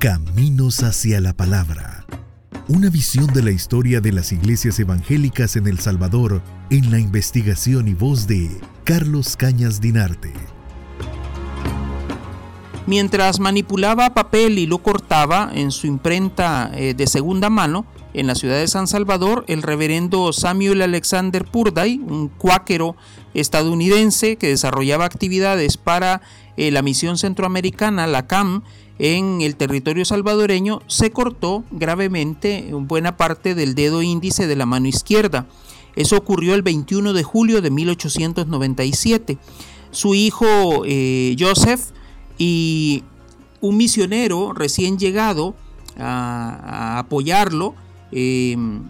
Caminos hacia la Palabra. Una visión de la historia de las iglesias evangélicas en El Salvador en la investigación y voz de Carlos Cañas Dinarte. Mientras manipulaba papel y lo cortaba en su imprenta eh, de segunda mano, en la ciudad de San Salvador, el reverendo Samuel Alexander Purday, un cuáquero estadounidense que desarrollaba actividades para eh, la misión centroamericana, la CAM, en el territorio salvadoreño, se cortó gravemente buena parte del dedo índice de la mano izquierda. Eso ocurrió el 21 de julio de 1897. Su hijo eh, Joseph y un misionero recién llegado a, apoyarlo, em,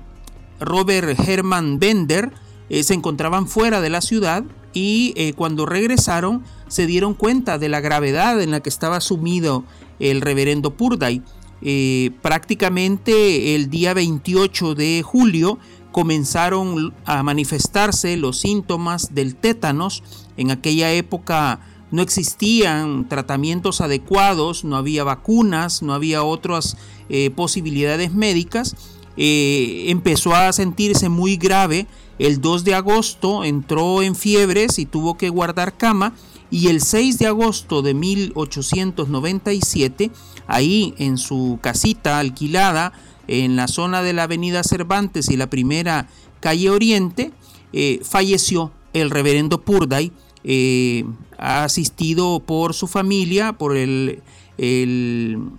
Robert Herman Bender, eh, se encontraban fuera de la ciudad y eh, cuando regresaron se dieron cuenta de la gravedad en la que estaba sumido el reverendo Purday. Eh, prácticamente el día 28 de julio comenzaron a manifestarse los síntomas del tétanos. En aquella época no existían tratamientos adecuados, no había vacunas, no había otras eh, posibilidades médicas. Eh, empezó a sentirse muy grave. El 2 de agosto entró en fiebres y tuvo que guardar cama y el 6 de agosto de 1897, ahí en su casita alquilada en la zona de la avenida Cervantes y la primera calle Oriente, eh, falleció el reverendo Purday, eh, asistido por su familia, por el,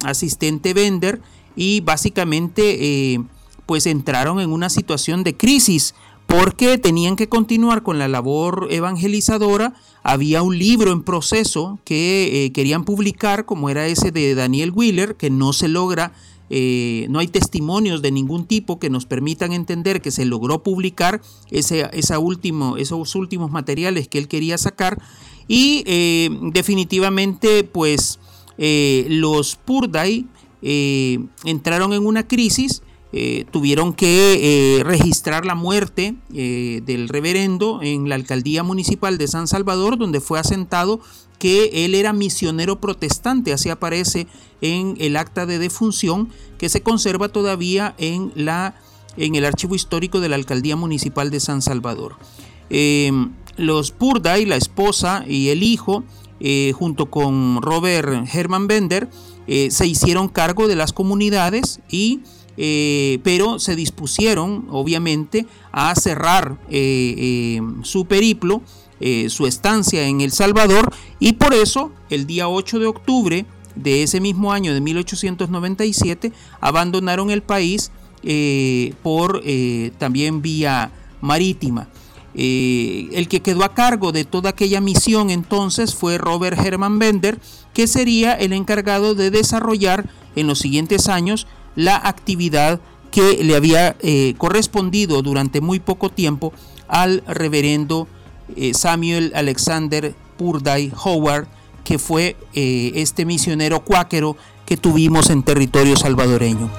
asistente Bender y básicamente pues entraron en una situación de crisis porque tenían que continuar con la labor evangelizadora. Había un libro en proceso que eh, querían publicar, como era ese de Daniel Wheeler, que no se logra, eh, no hay testimonios de ningún tipo que nos permitan entender que se logró publicar ese, esa último, esos últimos materiales que él quería sacar. Y eh, definitivamente, pues los Purday entraron en una crisis eh, tuvieron que eh, registrar la muerte eh, del reverendo en la alcaldía municipal de San Salvador, donde fue asentado que él era misionero protestante, así aparece en el acta de defunción que se conserva todavía en, la, en el archivo histórico de la alcaldía municipal de San Salvador. Em, los Purday, la esposa y el hijo, junto con Robert Herman Bender, se hicieron cargo de las comunidades y eh, pero se dispusieron obviamente a cerrar eh, eh, su periplo, su estancia en El Salvador y por eso el día 8 de octubre de ese mismo año de 1897 abandonaron el país por también vía marítima. el que quedó a cargo de toda aquella misión entonces fue Robert Herman Bender, que sería el encargado de desarrollar en los siguientes años la actividad que le había eh, correspondido durante muy poco tiempo al reverendo eh, Samuel Alexander Purday Howard, que fue eh, este misionero cuáquero que tuvimos en territorio salvadoreño.